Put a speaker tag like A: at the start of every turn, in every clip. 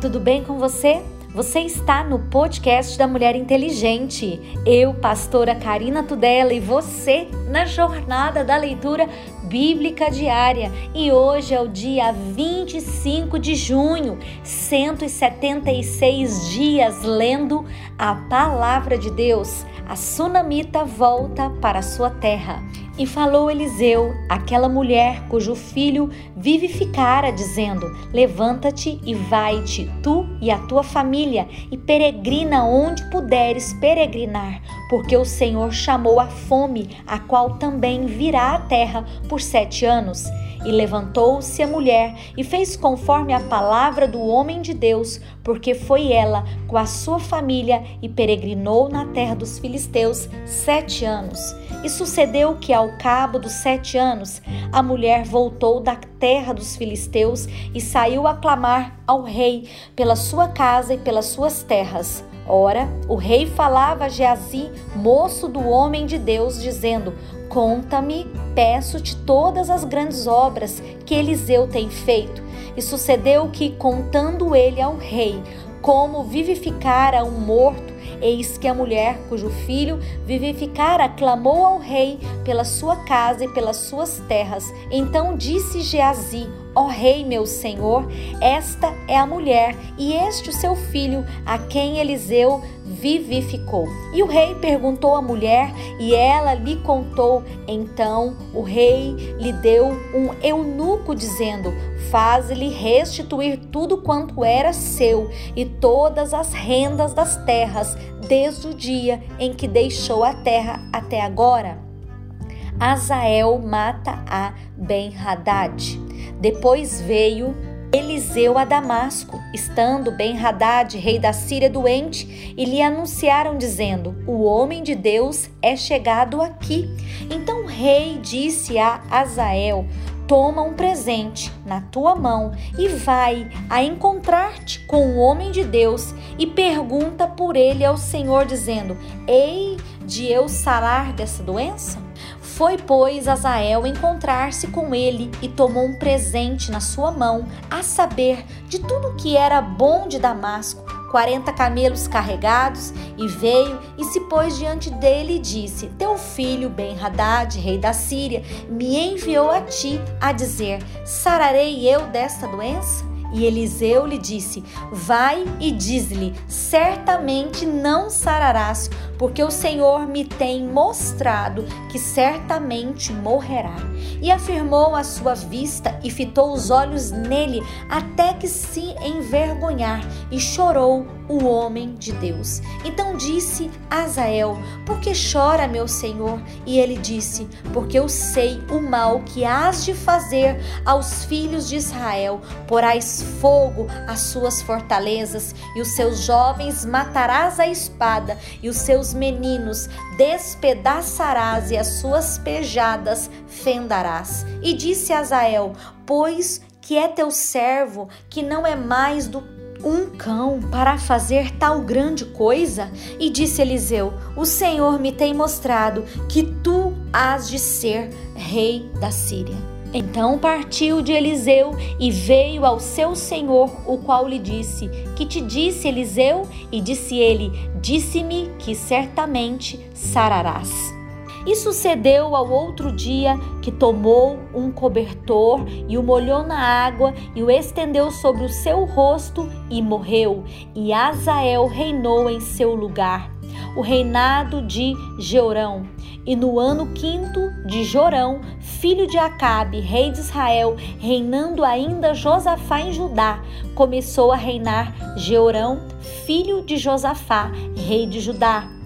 A: tudo bem com você? Você está no podcast da Mulher Inteligente. Eu, pastora Karina Tudela, e você na jornada da leitura bíblica diária. E hoje é o dia 25 de junho, 176 dias lendo a palavra de Deus. A sunamita volta para sua terra. E falou Eliseu, aquela mulher cujo filho vivificara, dizendo: Levanta-te e vai-te, tu e a tua família, e peregrina onde puderes peregrinar, porque o Senhor chamou a fome, a qual também virá à terra por sete anos. E levantou-se a mulher e fez conforme a palavra do homem de Deus, porque foi ela com a sua família e peregrinou na terra dos filisteus sete anos. E sucedeu que, ao cabo dos sete anos, a mulher voltou da terra dos filisteus e saiu a clamar ao rei pela sua casa e pelas suas terras. Ora, o rei falava a Geazi, moço do homem de Deus, dizendo: Conta-me, peço-te todas as grandes obras que Eliseu tem feito. E sucedeu que, contando ele ao rei como vivificara um morto, eis que a mulher cujo filho vivificara clamou ao rei pela sua casa e pelas suas terras. Então disse Geazi: Ó rei, meu senhor, esta é a mulher e este o seu filho, a quem Eliseu vivificou. E o rei perguntou à mulher e ela lhe contou. Então o rei lhe deu um eunuco, dizendo: Faz-lhe restituir tudo quanto era seu e todas as rendas das terras, desde o dia em que deixou a terra até agora. Azael mata a Ben-Hadad. Depois veio Eliseu a Damasco, estando Ben-Hadad, rei da Síria, doente, e lhe anunciaram, dizendo: O homem de Deus é chegado aqui. Então o rei disse a Azael: Toma um presente na tua mão e vai a encontrar-te com o homem de Deus e pergunta por ele ao Senhor, dizendo: Ei de eu sarar dessa doença? Foi, pois, Azael encontrar-se com ele e tomou um presente na sua mão, a saber, de tudo que era bom de Damasco, quarenta camelos carregados, e veio e se pôs diante dele e disse: Teu filho Ben-Hadad, rei da Síria, me enviou a ti a dizer: Sararei eu desta doença? E Eliseu lhe disse: Vai e diz-lhe: Certamente não sararás, porque o Senhor me tem mostrado que certamente morrerá. E afirmou a sua vista e fitou os olhos nele até que se envergonhar e chorou o homem de Deus. Então disse Azael: Por que chora, meu senhor? E ele disse: Porque eu sei o mal que hás de fazer aos filhos de Israel. Porás fogo às suas fortalezas, e os seus jovens matarás a espada, e os seus meninos despedaçarás e as suas pejadas fendarás. E disse Azael: Pois que é teu servo, que não é mais do um cão para fazer tal grande coisa? E disse Eliseu: O Senhor me tem mostrado que tu has de ser rei da Síria. Então partiu de Eliseu e veio ao seu senhor, o qual lhe disse: Que te disse Eliseu? E disse ele: Disse-me que certamente sararás. E sucedeu ao outro dia que tomou um cobertor e o molhou na água e o estendeu sobre o seu rosto e morreu. E Azael reinou em seu lugar o reinado de Jeorão. E no ano quinto de Jorão, filho de Acabe, rei de Israel, reinando ainda Josafá em Judá, começou a reinar Jeorão, filho de Josafá, rei de Judá.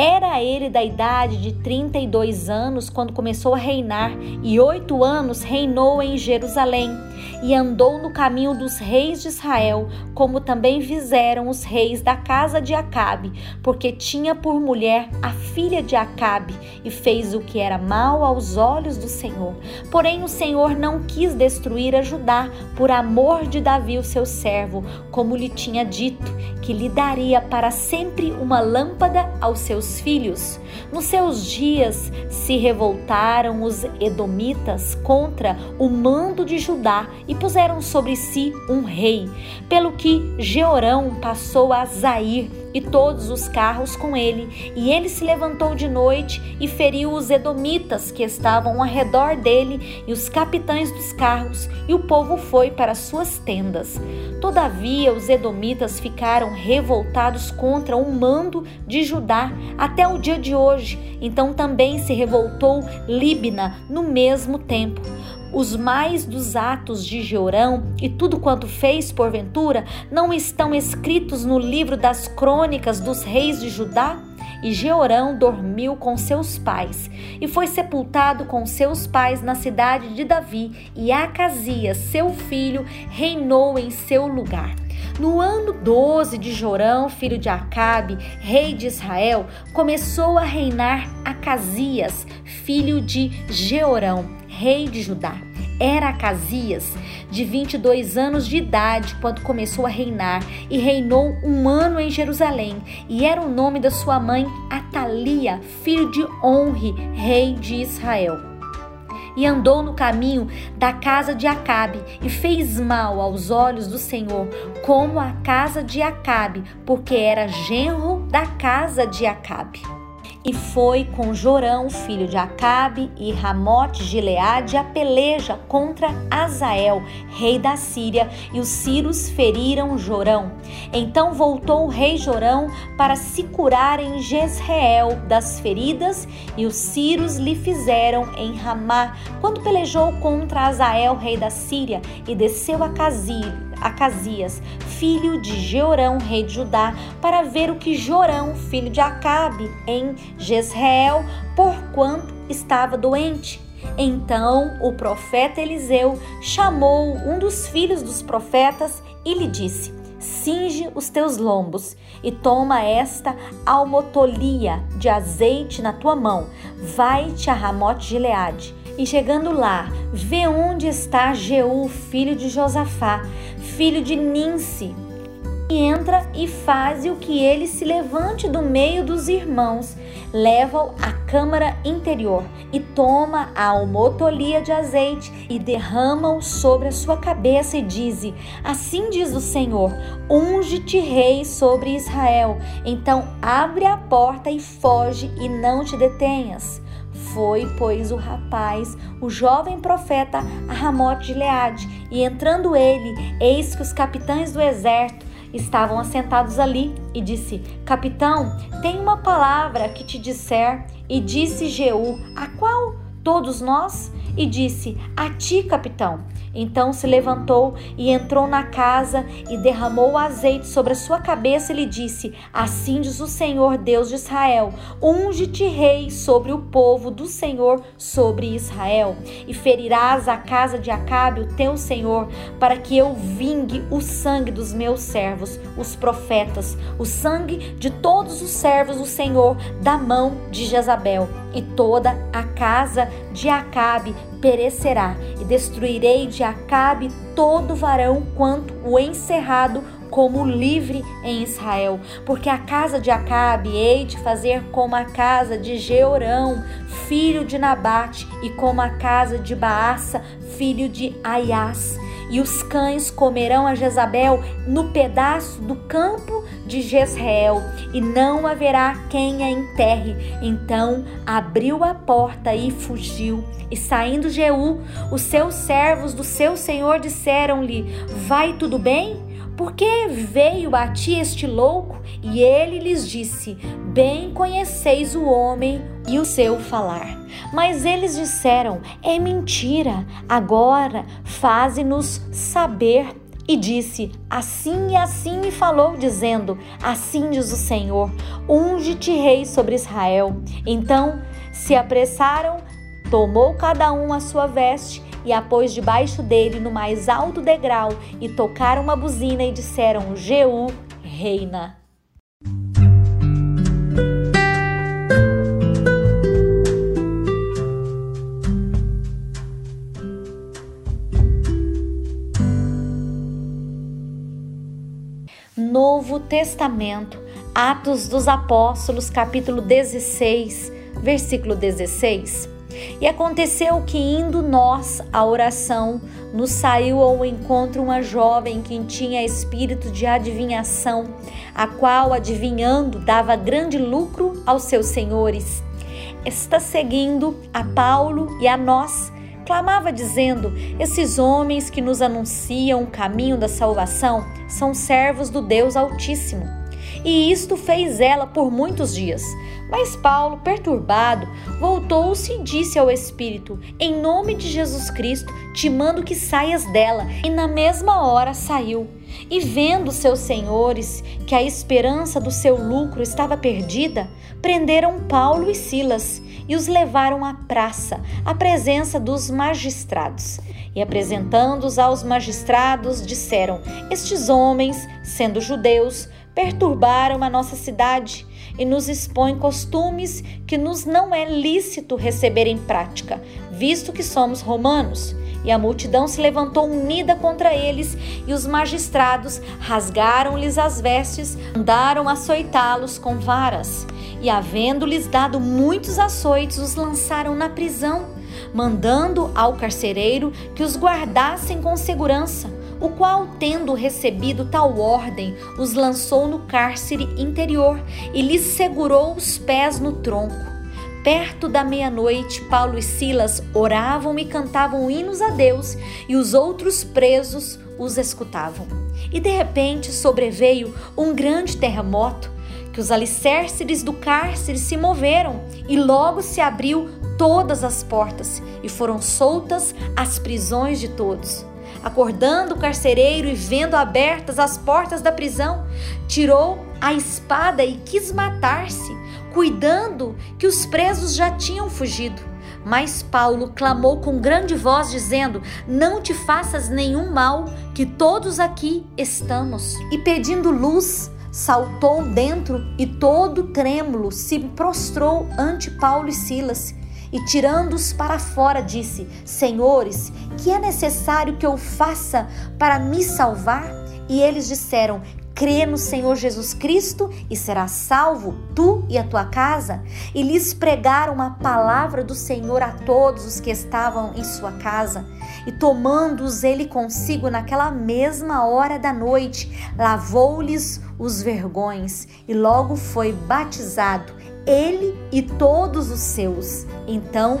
A: Era ele da idade de 32 anos quando começou a reinar, e oito anos reinou em Jerusalém e andou no caminho dos reis de Israel, como também fizeram os reis da casa de Acabe, porque tinha por mulher a filha de Acabe e fez o que era mal aos olhos do Senhor. Porém, o Senhor não quis destruir a Judá por amor de Davi, o seu servo, como lhe tinha dito, que lhe daria para sempre uma lâmpada aos seus seus filhos? Nos seus dias se revoltaram os edomitas contra o mando de Judá e puseram sobre si um rei, pelo que Jeorão passou a Zair e todos os carros com ele, e ele se levantou de noite e feriu os edomitas que estavam ao redor dele e os capitães dos carros, e o povo foi para suas tendas. Todavia os edomitas ficaram revoltados contra o mando de Judá até o dia de hoje. Então também se revoltou Líbina no mesmo tempo os mais dos atos de Jeorão e tudo quanto fez porventura não estão escritos no livro das crônicas dos reis de Judá? E Jeorão dormiu com seus pais e foi sepultado com seus pais na cidade de Davi, e Acasias, seu filho, reinou em seu lugar. No ano 12 de Jorão, filho de Acabe, rei de Israel, começou a reinar Acasias, filho de Jeorão, rei de Judá. Era Acasias de 22 anos de idade quando começou a reinar e reinou um ano em Jerusalém. E era o nome da sua mãe Atalia, filho de Onre, rei de Israel e andou no caminho da casa de Acabe e fez mal aos olhos do Senhor, como a casa de Acabe, porque era genro da casa de Acabe. E foi com Jorão, filho de Acabe, e Ramote Gileade a peleja contra Azael, rei da Síria, e os sírios feriram Jorão. Então voltou o rei Jorão para se curar em Jezreel das feridas, e os sírios lhe fizeram em Ramá, quando pelejou contra Azael, rei da Síria, e desceu a Casir Acasias, filho de Jeorão, rei de Judá, para ver o que Jorão, filho de Acabe, em Jezreel, porquanto estava doente. Então o profeta Eliseu chamou um dos filhos dos profetas e lhe disse: Cinge os teus lombos e toma esta almotolia de azeite na tua mão. Vai-te a Ramote Gileade. E chegando lá, vê onde está Jeú, filho de Josafá, filho de Ninsi, e entra e faz o que ele se levante do meio dos irmãos, leva-o à câmara interior e toma a almotolia de azeite e derrama-o sobre a sua cabeça e diz: Assim diz o Senhor: Unge-te rei sobre Israel. Então abre a porta e foge e não te detenhas. Foi, pois, o rapaz, o jovem profeta, a Ramote de Leade, e entrando ele, eis que os capitães do exército estavam assentados ali, e disse: Capitão, tem uma palavra que te disser. E disse Jeú: A qual? Todos nós? E disse: A ti, capitão. Então se levantou e entrou na casa e derramou azeite sobre a sua cabeça e lhe disse: Assim diz o Senhor Deus de Israel: Unge-te rei sobre o povo do Senhor, sobre Israel, e ferirás a casa de Acabe, o teu Senhor, para que eu vingue o sangue dos meus servos, os profetas, o sangue de todos os servos do Senhor, da mão de Jezabel, e toda a casa de Acabe perecerá, e destruirei de Acabe todo varão quanto o encerrado como livre em Israel, porque a casa de Acabe hei de fazer como a casa de Jeorão, filho de Nabate, e como a casa de Baassa, filho de Aias e os cães comerão a Jezabel no pedaço do campo de Jezreel, e não haverá quem a enterre. Então abriu a porta e fugiu. E saindo Jeú, os seus servos do seu senhor disseram-lhe: Vai tudo bem? Por que veio a ti este louco? E ele lhes disse: Bem conheceis o homem e o seu falar. Mas eles disseram: É mentira. Agora faze-nos saber. E disse: Assim e assim me falou, dizendo: Assim diz o Senhor: Unge-te rei sobre Israel. Então se apressaram, tomou cada um a sua veste e a pôs debaixo dele no mais alto degrau, e tocaram uma buzina e disseram: Jeú, reina. Novo Testamento Atos dos Apóstolos, capítulo 16, versículo 16. E aconteceu que, indo nós à oração, nos saiu ao encontro uma jovem que tinha espírito de adivinhação, a qual, adivinhando, dava grande lucro aos seus senhores. Está seguindo a Paulo e a nós, clamava dizendo: Esses homens que nos anunciam o caminho da salvação são servos do Deus Altíssimo. E isto fez ela por muitos dias. Mas Paulo, perturbado, voltou-se e disse ao Espírito: Em nome de Jesus Cristo, te mando que saias dela. E na mesma hora saiu. E vendo seus senhores que a esperança do seu lucro estava perdida, prenderam Paulo e Silas e os levaram à praça, à presença dos magistrados. E apresentando-os aos magistrados, disseram: Estes homens, sendo judeus, perturbaram a nossa cidade e nos expõem costumes que nos não é lícito receber em prática, visto que somos romanos. E a multidão se levantou unida contra eles, e os magistrados rasgaram-lhes as vestes, mandaram açoitá-los com varas. E, havendo-lhes dado muitos açoites, os lançaram na prisão, mandando ao carcereiro que os guardassem com segurança o qual, tendo recebido tal ordem, os lançou no cárcere interior e lhes segurou os pés no tronco. Perto da meia-noite, Paulo e Silas oravam e cantavam hinos a Deus, e os outros presos os escutavam. E de repente sobreveio um grande terremoto, que os alicerces do cárcere se moveram, e logo se abriu todas as portas, e foram soltas as prisões de todos. Acordando o carcereiro e vendo abertas as portas da prisão, tirou a espada e quis matar-se, cuidando que os presos já tinham fugido. Mas Paulo clamou com grande voz, dizendo: Não te faças nenhum mal, que todos aqui estamos. E pedindo luz, saltou dentro e todo trêmulo se prostrou ante Paulo e Silas e, tirando-os para fora, disse: Senhores, que é necessário que eu faça para me salvar? E eles disseram: crê no Senhor Jesus Cristo e serás salvo, tu e a tua casa. E lhes pregaram a palavra do Senhor a todos os que estavam em sua casa. E tomando-os ele consigo naquela mesma hora da noite, lavou-lhes os vergões e logo foi batizado ele e todos os seus. Então,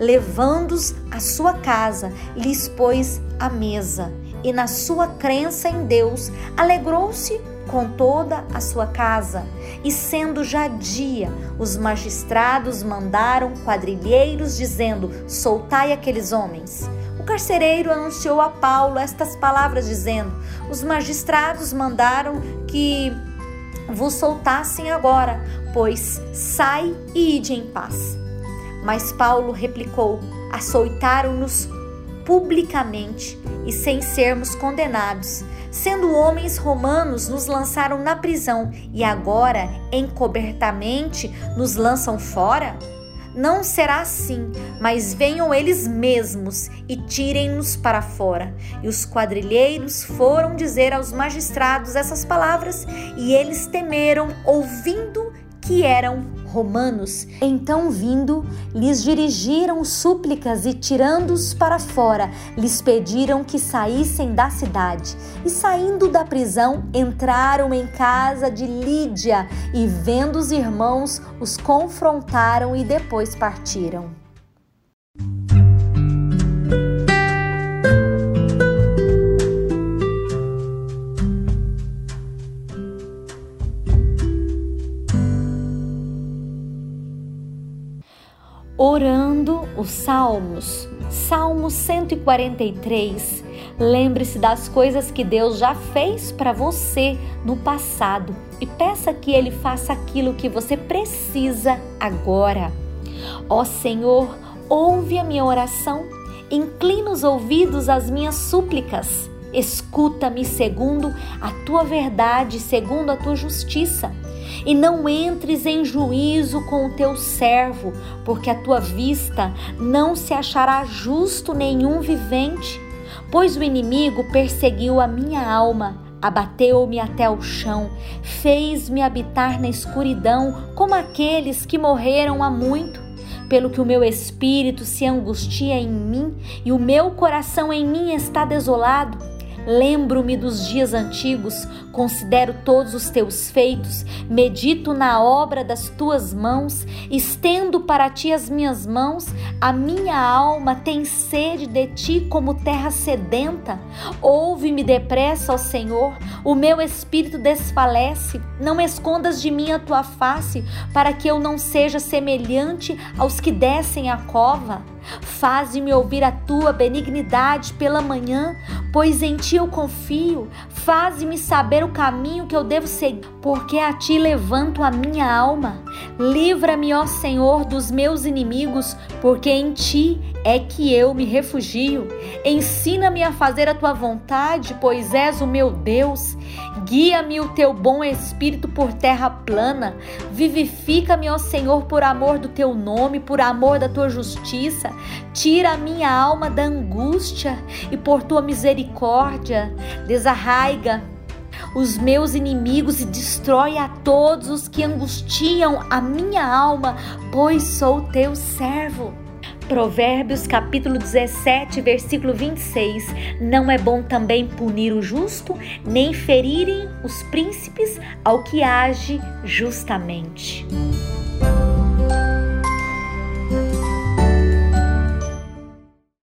A: levando-os à sua casa, lhes pôs a mesa e, na sua crença em Deus, alegrou-se com toda a sua casa. E sendo já dia, os magistrados mandaram quadrilheiros, dizendo: Soltai aqueles homens. O carcereiro anunciou a Paulo estas palavras, dizendo: Os magistrados mandaram que vos soltassem agora, pois sai e ide em paz. Mas Paulo replicou: açoitaram-nos publicamente e sem sermos condenados. Sendo homens romanos, nos lançaram na prisão e agora, encobertamente, nos lançam fora? Não será assim, mas venham eles mesmos e tirem-nos para fora. E os quadrilheiros foram dizer aos magistrados essas palavras, e eles temeram, ouvindo que eram romanos. Então, vindo, lhes dirigiram súplicas e, tirando-os para fora, lhes pediram que saíssem da cidade. E, saindo da prisão, entraram em casa de Lídia e, vendo os irmãos, os confrontaram e depois partiram. Os salmos. Salmo 143. Lembre-se das coisas que Deus já fez para você no passado e peça que Ele faça aquilo que você precisa agora. Ó Senhor, ouve a minha oração, inclina os ouvidos às minhas súplicas. Escuta-me segundo a tua verdade, segundo a tua justiça e não entres em juízo com o teu servo, porque a tua vista não se achará justo nenhum vivente. Pois o inimigo perseguiu a minha alma, abateu-me até o chão, fez-me habitar na escuridão, como aqueles que morreram há muito. Pelo que o meu espírito se angustia em mim e o meu coração em mim está desolado. Lembro-me dos dias antigos, considero todos os teus feitos, medito na obra das tuas mãos, estendo para ti as minhas mãos, a minha alma tem sede de ti como terra sedenta. Ouve-me depressa, ó Senhor, o meu espírito desfalece. Não escondas de mim a tua face, para que eu não seja semelhante aos que descem a cova. Faze-me ouvir a tua benignidade pela manhã, pois em ti eu confio. Faze-me saber o caminho que eu devo seguir, porque a ti levanto a minha alma. Livra-me, ó Senhor, dos meus inimigos, porque em ti é que eu me refugio. Ensina-me a fazer a tua vontade, pois és o meu Deus. Guia-me o teu bom espírito por terra plana. Vivifica-me, ó Senhor, por amor do teu nome, por amor da tua justiça. Tira a minha alma da angústia e por tua misericórdia desarraiga os meus inimigos e destrói a todos os que angustiam a minha alma, pois sou teu servo. Provérbios capítulo 17, versículo 26. Não é bom também punir o justo, nem ferirem os príncipes ao que age justamente.